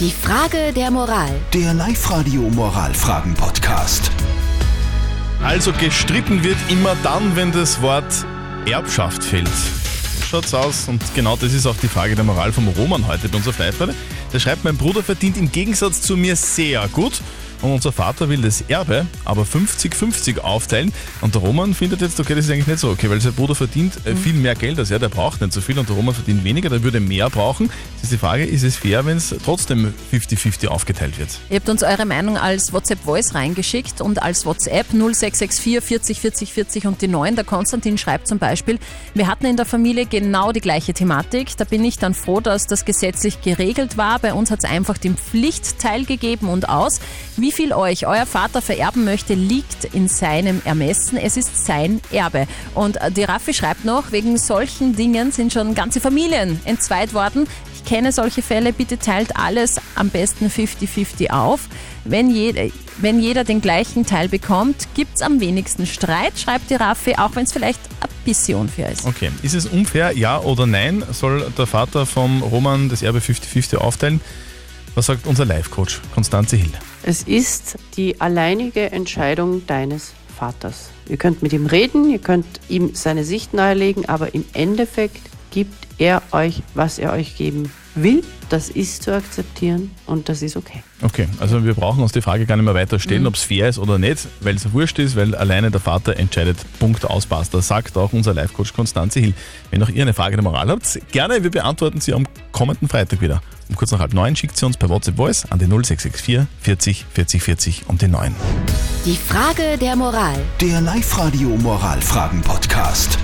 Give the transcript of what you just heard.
Die Frage der Moral. Der Live-Radio Moralfragen-Podcast. Also gestritten wird immer dann, wenn das Wort Erbschaft fällt. So schaut's aus und genau das ist auch die Frage der Moral vom Roman heute bei uns auf live. Der schreibt, mein Bruder verdient im Gegensatz zu mir sehr gut und unser Vater will das Erbe aber 50-50 aufteilen. Und der Roman findet jetzt, okay, das ist eigentlich nicht so okay, weil sein Bruder verdient äh, viel mehr Geld als er, der braucht nicht so viel und der Roman verdient weniger, der würde mehr brauchen. Jetzt ist die Frage, ist es fair, wenn es trotzdem 50-50 aufgeteilt wird? Ihr habt uns eure Meinung als WhatsApp-Voice reingeschickt und als WhatsApp 0664 40 40 40 und die 9. Der Konstantin schreibt zum Beispiel, wir hatten in der Familie genau die gleiche Thematik. Da bin ich dann froh, dass das gesetzlich geregelt war. Bei uns hat es einfach den Pflichtteil gegeben und aus. Wie viel euch euer Vater vererben möchte, liegt in seinem Ermessen. Es ist sein Erbe. Und äh, die Raffi schreibt noch, wegen solchen Dingen sind schon ganze Familien entzweit worden. Ich kenne solche Fälle, bitte teilt alles am besten 50-50 auf. Wenn jeder, wenn jeder den gleichen Teil bekommt, gibt es am wenigsten Streit, schreibt die Raffi, auch wenn es vielleicht ein bisschen unfair ist. Okay, ist es unfair, ja oder nein? Soll der Vater vom Roman das Erbe 50-50 aufteilen? Was sagt unser Live-Coach Konstanze Hill? Es ist die alleinige Entscheidung deines Vaters. Ihr könnt mit ihm reden, ihr könnt ihm seine Sicht nahelegen, aber im Endeffekt gibt er euch, was er euch geben will. Das ist zu akzeptieren und das ist okay. Okay, also wir brauchen uns die Frage gar nicht mehr weiter stellen, ob es fair ist oder nicht, weil es wurscht ist, weil alleine der Vater entscheidet, Punkt auspasst. Das sagt auch unser Live-Coach Konstanze Hill. Wenn auch ihr eine Frage der Moral habt, gerne, wir beantworten sie am kommenden Freitag wieder. Um kurz nach halb neun schickt sie uns per WhatsApp Voice an die 0664 40 40 40 und die 9. Die Frage der Moral. Der Live-Radio Moralfragen-Podcast.